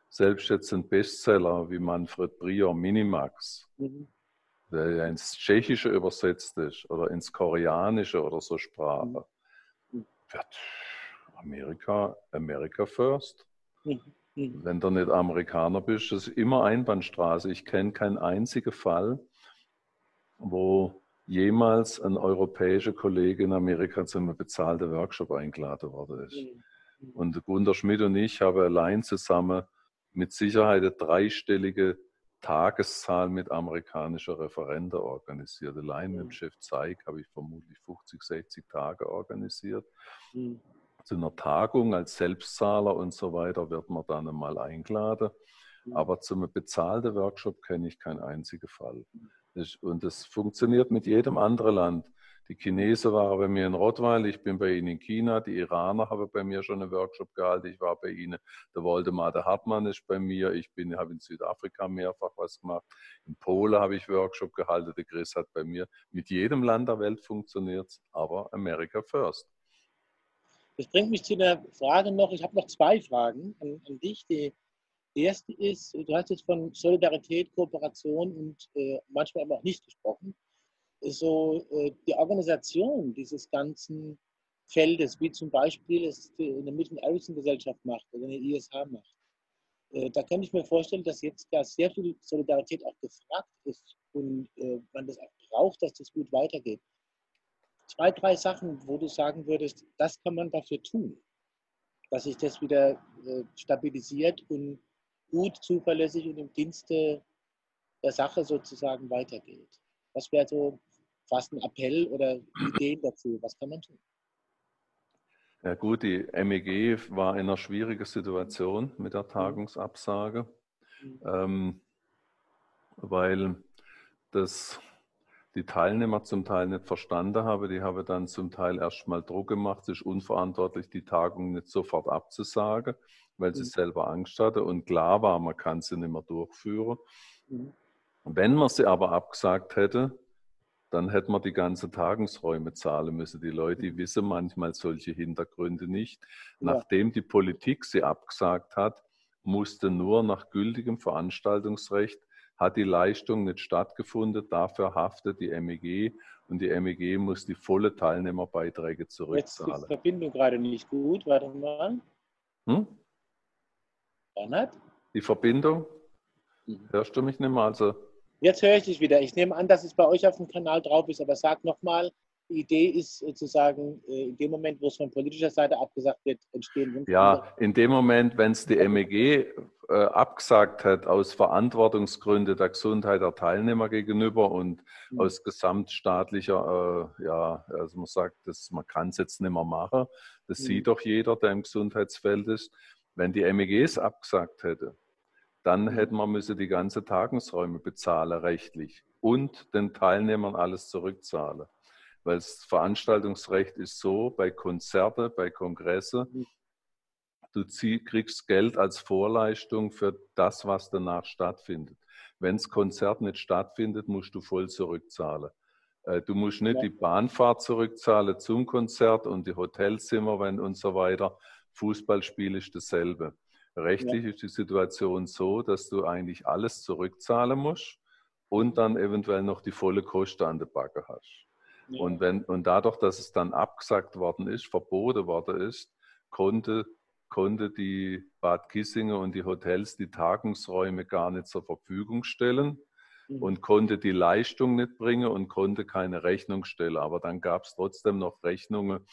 selbst jetzt ein Bestseller wie Manfred Brier Minimax, mhm. Der ja ins Tschechische übersetzt ist oder ins Koreanische oder so Sprache, mhm. wird Amerika, America first. Mhm. mhm. Wenn du nicht Amerikaner bist, das ist immer Einbahnstraße. Ich kenne keinen einzigen Fall, wo jemals ein europäischer Kollege in Amerika zu einem bezahlten Workshop eingeladen worden ist. Und Gunter Schmidt und ich haben allein zusammen mit Sicherheit eine dreistellige Tageszahl mit amerikanischer Referenten organisiert. Allein mit dem mhm. Chef Zeig habe ich vermutlich 50, 60 Tage organisiert. Mhm. Zu einer Tagung als Selbstzahler und so weiter wird man dann einmal eingeladen. Mhm. Aber zum bezahlten Workshop kenne ich keinen einzigen Fall. Mhm. Und das funktioniert mit jedem anderen Land. Die Chinesen waren bei mir in Rottweil, ich bin bei ihnen in China, die Iraner haben bei mir schon einen Workshop gehalten, ich war bei ihnen, der Waldemar der Hartmann ist bei mir, ich bin, habe in Südafrika mehrfach was gemacht, in Polen habe ich Workshop gehalten, der Chris hat bei mir, mit jedem Land der Welt funktioniert aber America first. Das bringt mich zu der Frage noch, ich habe noch zwei Fragen an, an dich. Die erste ist, du hast jetzt von Solidarität, Kooperation und äh, manchmal aber auch nicht gesprochen so äh, die Organisation dieses ganzen Feldes, wie zum Beispiel es eine Mitten-Außen-Gesellschaft macht oder eine ISH macht. Äh, da kann ich mir vorstellen, dass jetzt da sehr viel Solidarität auch gefragt ist und äh, man das auch braucht, dass das gut weitergeht. Zwei, drei Sachen, wo du sagen würdest, das kann man dafür tun, dass sich das wieder stabilisiert und gut, zuverlässig und im Dienste der Sache sozusagen weitergeht. Was wäre so fast ein Appell oder Ideen dazu? Was kann man tun? Ja gut, die MEG war in einer schwierigen Situation mit der. Tagungsabsage, mhm. ähm, weil das die Teilnehmer zum Teil nicht verstanden haben. Die haben dann zum Teil erstmal Druck gemacht, sich unverantwortlich die Tagung nicht sofort abzusagen, weil sie mhm. selber Angst hatte und klar war, man kann sie nicht mehr durchführen. Mhm. Wenn man sie aber abgesagt hätte, dann hätte man die ganzen Tagungsräume zahlen müssen. Die Leute wissen manchmal solche Hintergründe nicht. Ja. Nachdem die Politik sie abgesagt hat, musste nur nach gültigem Veranstaltungsrecht hat die Leistung nicht stattgefunden. Dafür haftet die MEG und die MEG muss die volle Teilnehmerbeiträge zurückzahlen. Jetzt ist die Verbindung gerade nicht gut, warte mal. Hm? Bernhard? Die Verbindung? Mhm. Hörst du mich nicht mehr? Also Jetzt höre ich dich wieder. Ich nehme an, dass es bei euch auf dem Kanal drauf ist, aber sag nochmal, die Idee ist sozusagen, äh, in dem Moment, wo es von politischer Seite abgesagt wird, entstehen Ja, in dem Moment, wenn es die MEG äh, abgesagt hat, aus Verantwortungsgründen der Gesundheit der Teilnehmer gegenüber und mhm. aus gesamtstaatlicher, äh, ja, also man sagt, das, man kann es jetzt nicht mehr machen, das mhm. sieht doch jeder, der im Gesundheitsfeld ist. Wenn die MEG es abgesagt hätte, dann hätten wir müssen die ganze Tagungsräume bezahlen rechtlich und den Teilnehmern alles zurückzahlen. Weil das Veranstaltungsrecht ist so, bei Konzerte, bei Kongresse, mhm. du kriegst Geld als Vorleistung für das, was danach stattfindet. Wenn das Konzert nicht stattfindet, musst du voll zurückzahlen. Äh, du musst nicht die Bahnfahrt zurückzahlen zum Konzert und die Hotelzimmer wenn, und so weiter. Fußballspiel ist dasselbe. Rechtlich ja. ist die Situation so, dass du eigentlich alles zurückzahlen musst und dann eventuell noch die volle Kosten an der Backe hast. Ja. Und, wenn, und dadurch, dass es dann abgesagt worden ist, verboten worden ist, konnte, konnte die Bad Kissinger und die Hotels die Tagungsräume gar nicht zur Verfügung stellen mhm. und konnte die Leistung nicht bringen und konnte keine Rechnung stellen. Aber dann gab es trotzdem noch Rechnungen,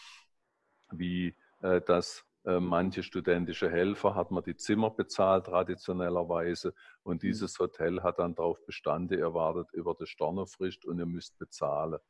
wie äh, das äh, manche studentische Helfer hat man die Zimmer bezahlt, traditionellerweise. Und mhm. dieses Hotel hat dann darauf bestanden, ihr wartet über die Stornofrist und ihr müsst bezahlen.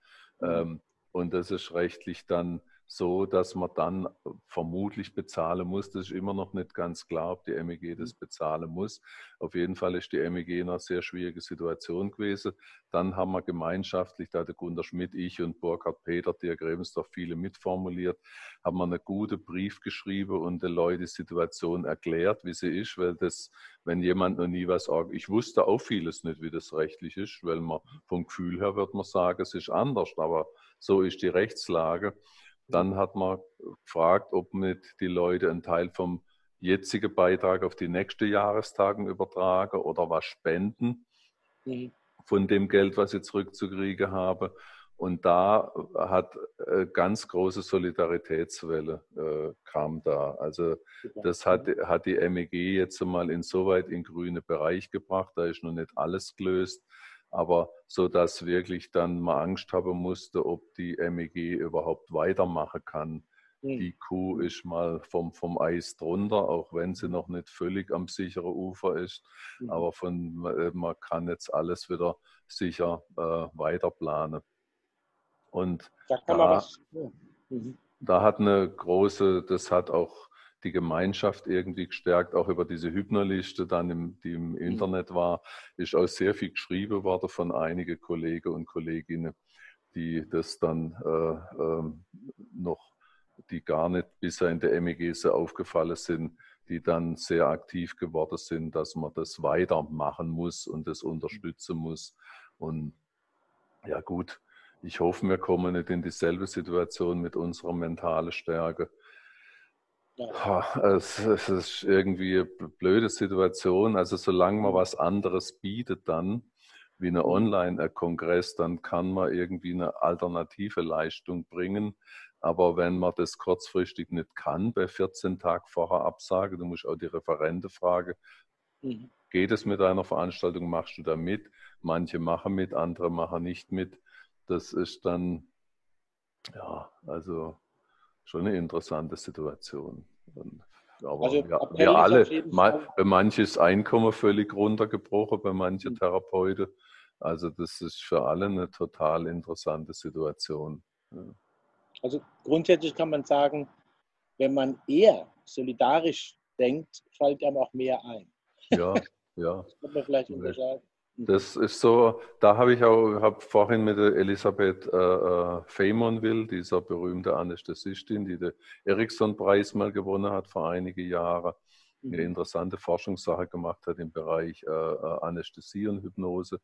Mhm. Ähm, und das ist rechtlich dann so, dass man dann vermutlich bezahlen muss. Das ist immer noch nicht ganz klar, ob die MEG das mhm. bezahlen muss. Auf jeden Fall ist die MEG in einer sehr schwierigen Situation gewesen. Dann haben wir gemeinschaftlich, da der Gunter Schmidt, ich und Burkhard Peter, Dirk Rebensdorf, viele mitformuliert, haben wir einen guten Brief geschrieben und den Leuten die Situation erklärt, wie sie ist, weil das, wenn jemand noch nie was sagt, ich wusste auch vieles nicht, wie das rechtlich ist, weil man vom Gefühl her wird man sagen, es ist anders, aber so ist die Rechtslage. Dann hat man gefragt, ob nicht die Leute einen Teil vom jetzigen Beitrag auf die nächste Jahrestagen übertragen oder was spenden mhm. von dem Geld, was sie zurückzukriegen haben. Und da hat äh, ganz große Solidaritätswelle äh, kam da. Also das hat, hat die MEG jetzt mal insoweit in grüne Bereich gebracht. Da ist noch nicht alles gelöst aber so dass wirklich dann mal Angst haben musste, ob die MEG überhaupt weitermachen kann. Mhm. Die Kuh ist mal vom, vom Eis drunter, auch wenn sie noch nicht völlig am sicheren Ufer ist. Mhm. Aber von, äh, man kann jetzt alles wieder sicher äh, weiter planen. Und da, da, mhm. da hat eine große, das hat auch die Gemeinschaft irgendwie gestärkt, auch über diese Hypnerliste dann, im, die im mhm. Internet war, ist auch sehr viel geschrieben worden von einigen Kollegen und Kolleginnen, die das dann äh, äh, noch, die gar nicht bisher in der MEG so aufgefallen sind, die dann sehr aktiv geworden sind, dass man das weitermachen muss und das unterstützen muss. Und ja gut, ich hoffe, wir kommen nicht in dieselbe Situation mit unserer mentalen Stärke es, es, ist irgendwie eine blöde Situation. Also solange man mhm. was anderes bietet dann, wie eine mhm. Online-Kongress, dann kann man irgendwie eine alternative Leistung bringen. Aber wenn man das kurzfristig nicht kann, bei 14 Tagen vorher Absage, du musst auch die Referente fragen, mhm. geht es mit einer Veranstaltung, machst du da mit? Manche machen mit, andere machen nicht mit. Das ist dann, ja, also schon eine interessante Situation. Aber also, ja, wir alle, bei manchen ist Einkommen völlig runtergebrochen, bei manchen mhm. Therapeuten. Also das ist für alle eine total interessante Situation. Ja. Also grundsätzlich kann man sagen, wenn man eher solidarisch denkt, fällt einem auch mehr ein. Ja, ja. Das kann man vielleicht unterscheiden. Das ist so, da habe ich auch hab vorhin mit Elisabeth äh, äh Feymonville, dieser berühmte Anästhesistin, die den Ericsson-Preis mal gewonnen hat vor einigen Jahren, eine mhm. interessante Forschungssache gemacht hat im Bereich äh, äh, Anästhesie und Hypnose.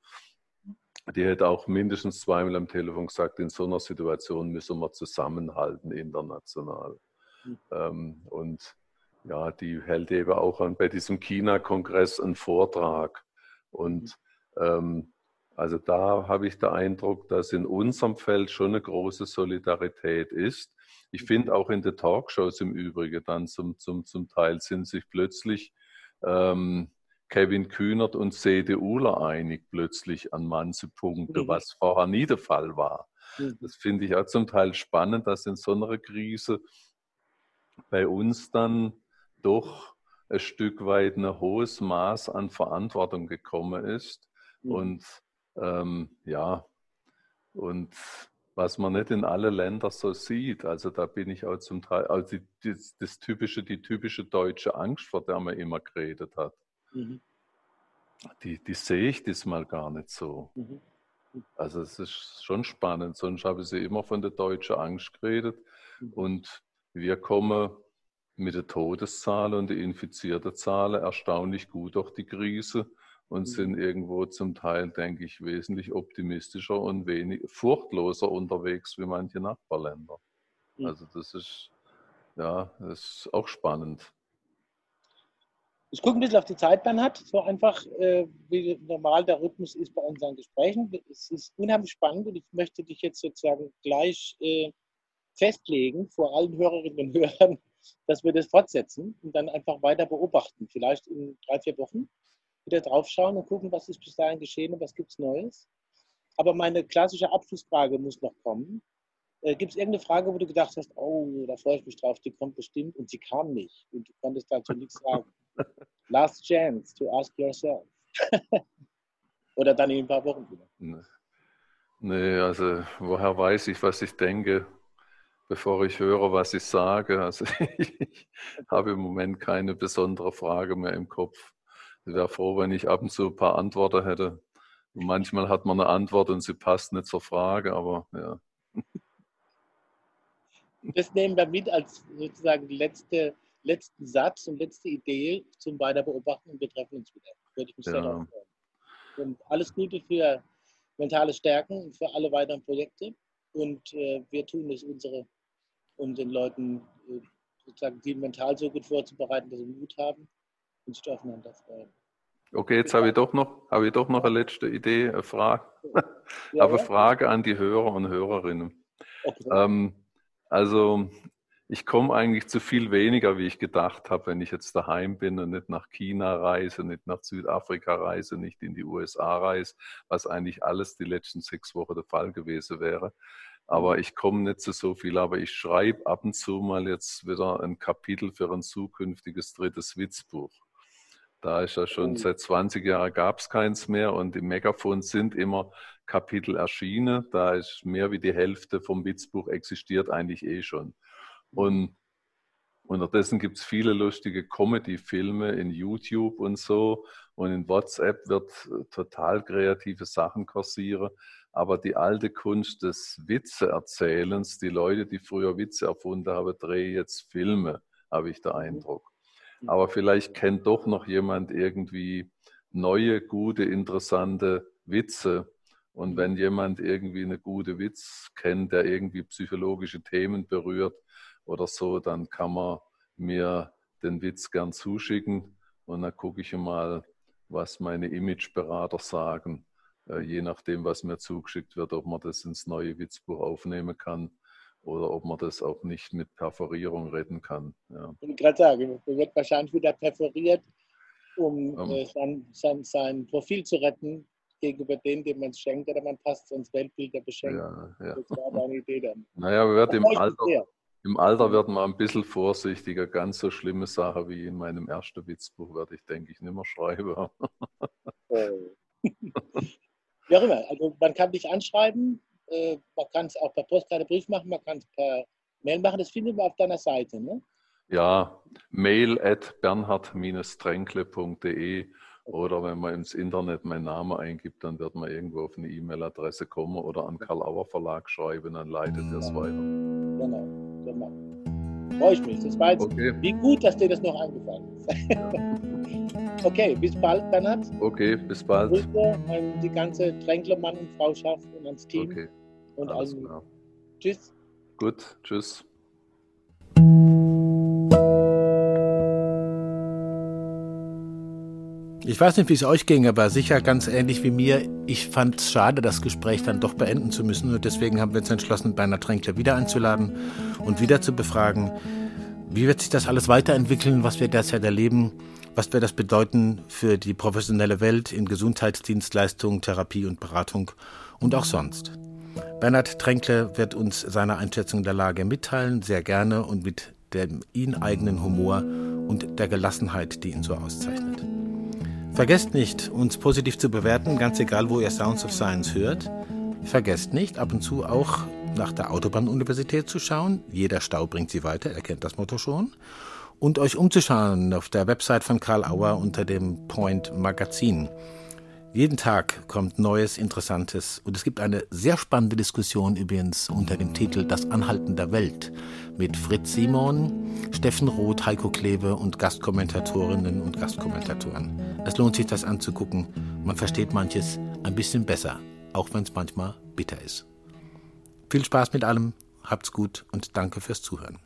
Die hätte auch mindestens zweimal am Telefon gesagt, in so einer Situation müssen wir zusammenhalten international. Mhm. Ähm, und ja, die hält eben auch an, bei diesem China-Kongress einen Vortrag. Und mhm Also da habe ich den Eindruck, dass in unserem Feld schon eine große Solidarität ist. Ich finde auch in den Talkshows im Übrigen dann zum, zum, zum Teil sind sich plötzlich ähm, Kevin Kühnert und CDUler einig plötzlich an manche Punkte, mhm. was vorher nie der Fall war. Mhm. Das finde ich auch zum Teil spannend, dass in so einer Krise bei uns dann doch ein Stück weit ein hohes Maß an Verantwortung gekommen ist. Mhm. Und ähm, ja, und was man nicht in alle Länder so sieht. Also da bin ich auch zum Teil, also die, das, das, typische, die typische deutsche Angst, vor der man immer geredet hat, mhm. die, die sehe ich diesmal gar nicht so. Mhm. Also es ist schon spannend, sonst habe ich sie immer von der deutschen Angst geredet. Mhm. Und wir kommen mit der Todeszahl und der infizierten Zahl erstaunlich gut durch die Krise und mhm. sind irgendwo zum Teil, denke ich, wesentlich optimistischer und wenig furchtloser unterwegs wie manche Nachbarländer. Mhm. Also das ist ja, das ist auch spannend. Ich gucke ein bisschen auf die Zeit, Bernhard, so einfach, äh, wie normal der Rhythmus ist bei unseren Gesprächen. Es ist unheimlich spannend und ich möchte dich jetzt sozusagen gleich äh, festlegen vor allen Hörerinnen und Hörern, dass wir das fortsetzen und dann einfach weiter beobachten. Vielleicht in drei, vier Wochen wieder draufschauen und gucken, was ist bis dahin geschehen und was gibt es Neues. Aber meine klassische Abschlussfrage muss noch kommen. Äh, gibt es irgendeine Frage, wo du gedacht hast, oh, da freue ich mich drauf, die kommt bestimmt und sie kam nicht und du konntest dazu nichts sagen? Last chance to ask yourself. Oder dann in ein paar Wochen wieder. Nee, also woher weiß ich, was ich denke, bevor ich höre, was ich sage? Also ich habe im Moment keine besondere Frage mehr im Kopf. Ich wäre froh, wenn ich ab und zu ein paar Antworten hätte. Und manchmal hat man eine Antwort und sie passt nicht zur Frage, aber ja. Das nehmen wir mit als sozusagen letzte, letzten Satz und letzte Idee zum Weiterbeobachten und wir treffen uns wieder. Würde ich mich ja. sehr darauf freuen. Und alles Gute für mentale Stärken und für alle weiteren Projekte. Und äh, wir tun es unsere und den Leuten äh, sozusagen die mental so gut vorzubereiten, dass sie Mut haben und sich aufeinander freuen. Okay, jetzt habe ich doch noch, habe ich doch noch eine letzte Idee, eine Frage. Ja, Aber ja. Frage an die Hörer und Hörerinnen. Okay. Ähm, also ich komme eigentlich zu viel weniger, wie ich gedacht habe, wenn ich jetzt daheim bin und nicht nach China reise, nicht nach Südafrika reise, nicht in die USA reise, was eigentlich alles die letzten sechs Wochen der Fall gewesen wäre. Aber ich komme nicht zu so viel, aber ich schreibe ab und zu mal jetzt wieder ein Kapitel für ein zukünftiges drittes Witzbuch. Da ist ja schon oh. seit 20 Jahren gab es keins mehr und im Megafon sind immer Kapitel erschienen. Da ist mehr wie die Hälfte vom Witzbuch existiert eigentlich eh schon. Und unterdessen gibt es viele lustige Comedy-Filme in YouTube und so. Und in WhatsApp wird total kreative Sachen kursieren. Aber die alte Kunst des Witzeerzählens, die Leute, die früher Witze erfunden haben, drehen jetzt Filme, habe ich den mhm. Eindruck aber vielleicht kennt doch noch jemand irgendwie neue, gute, interessante Witze. Und wenn jemand irgendwie eine gute Witz kennt, der irgendwie psychologische Themen berührt oder so, dann kann man mir den Witz gern zuschicken. Und dann gucke ich mal, was meine Imageberater sagen, äh, je nachdem, was mir zugeschickt wird, ob man das ins neue Witzbuch aufnehmen kann oder ob man das auch nicht mit Perforierung retten kann. Ja. Ich gerade sagen, man wird wahrscheinlich wieder perforiert, um um. Äh, sein, sein, sein, Profil zu retten gegenüber dem, dem man es schenkt, oder man passt ins Weltbild der Beschenkten. Ja, ja. Das war deine Idee dann. Naja, wir werden im Alter, im Alter wird man ein bisschen vorsichtiger. Ganz so schlimme Sache wie in meinem ersten Witzbuch werde ich, denke ich, nicht mehr schreiben. Oh. Wie auch immer. Also man kann dich anschreiben, äh, man kann es auch per Postkarte Brief machen, man kann es per Mail machen. Das findet man auf deiner Seite, ne? Ja, mail at bernhard-tränkle.de oder wenn man ins Internet meinen Namen eingibt, dann wird man irgendwo auf eine E-Mail-Adresse kommen oder an Karl Auer Verlag schreiben, dann leitet er es weiter. Genau, genau. Freue ich mich. Das war jetzt, okay. wie gut, dass dir das noch eingefallen ist. Okay, bis bald, Bernhard. Okay, bis bald. Grüße an die ganze Tränkle-Mann- und Frauschaft und ans Team. Okay und Alles allen. Klar. Tschüss. Gut, tschüss. Ich weiß nicht, wie es euch ging, aber sicher ganz ähnlich wie mir. Ich fand es schade, das Gespräch dann doch beenden zu müssen. Und deswegen haben wir uns entschlossen, Bernhard Tränkler wieder einzuladen und wieder zu befragen, wie wird sich das alles weiterentwickeln, was wir derzeit erleben, was wird das bedeuten für die professionelle Welt in Gesundheitsdienstleistungen, Therapie und Beratung und auch sonst. Bernhard Tränkle wird uns seine Einschätzung der Lage mitteilen, sehr gerne und mit dem ihn eigenen Humor und der Gelassenheit, die ihn so auszeichnet. Vergesst nicht, uns positiv zu bewerten, ganz egal, wo ihr Sounds of Science hört. Vergesst nicht, ab und zu auch nach der Autobahnuniversität zu schauen. Jeder Stau bringt sie weiter, er kennt das Motto schon. Und euch umzuschauen auf der Website von Karl Auer unter dem Point Magazin. Jeden Tag kommt Neues, Interessantes und es gibt eine sehr spannende Diskussion übrigens unter dem Titel Das Anhalten der Welt mit Fritz Simon, Steffen Roth, Heiko Kleve und Gastkommentatorinnen und Gastkommentatoren. Es lohnt sich, das anzugucken. Man versteht manches ein bisschen besser, auch wenn es manchmal bitter ist. Viel Spaß mit allem, habt's gut und danke fürs Zuhören.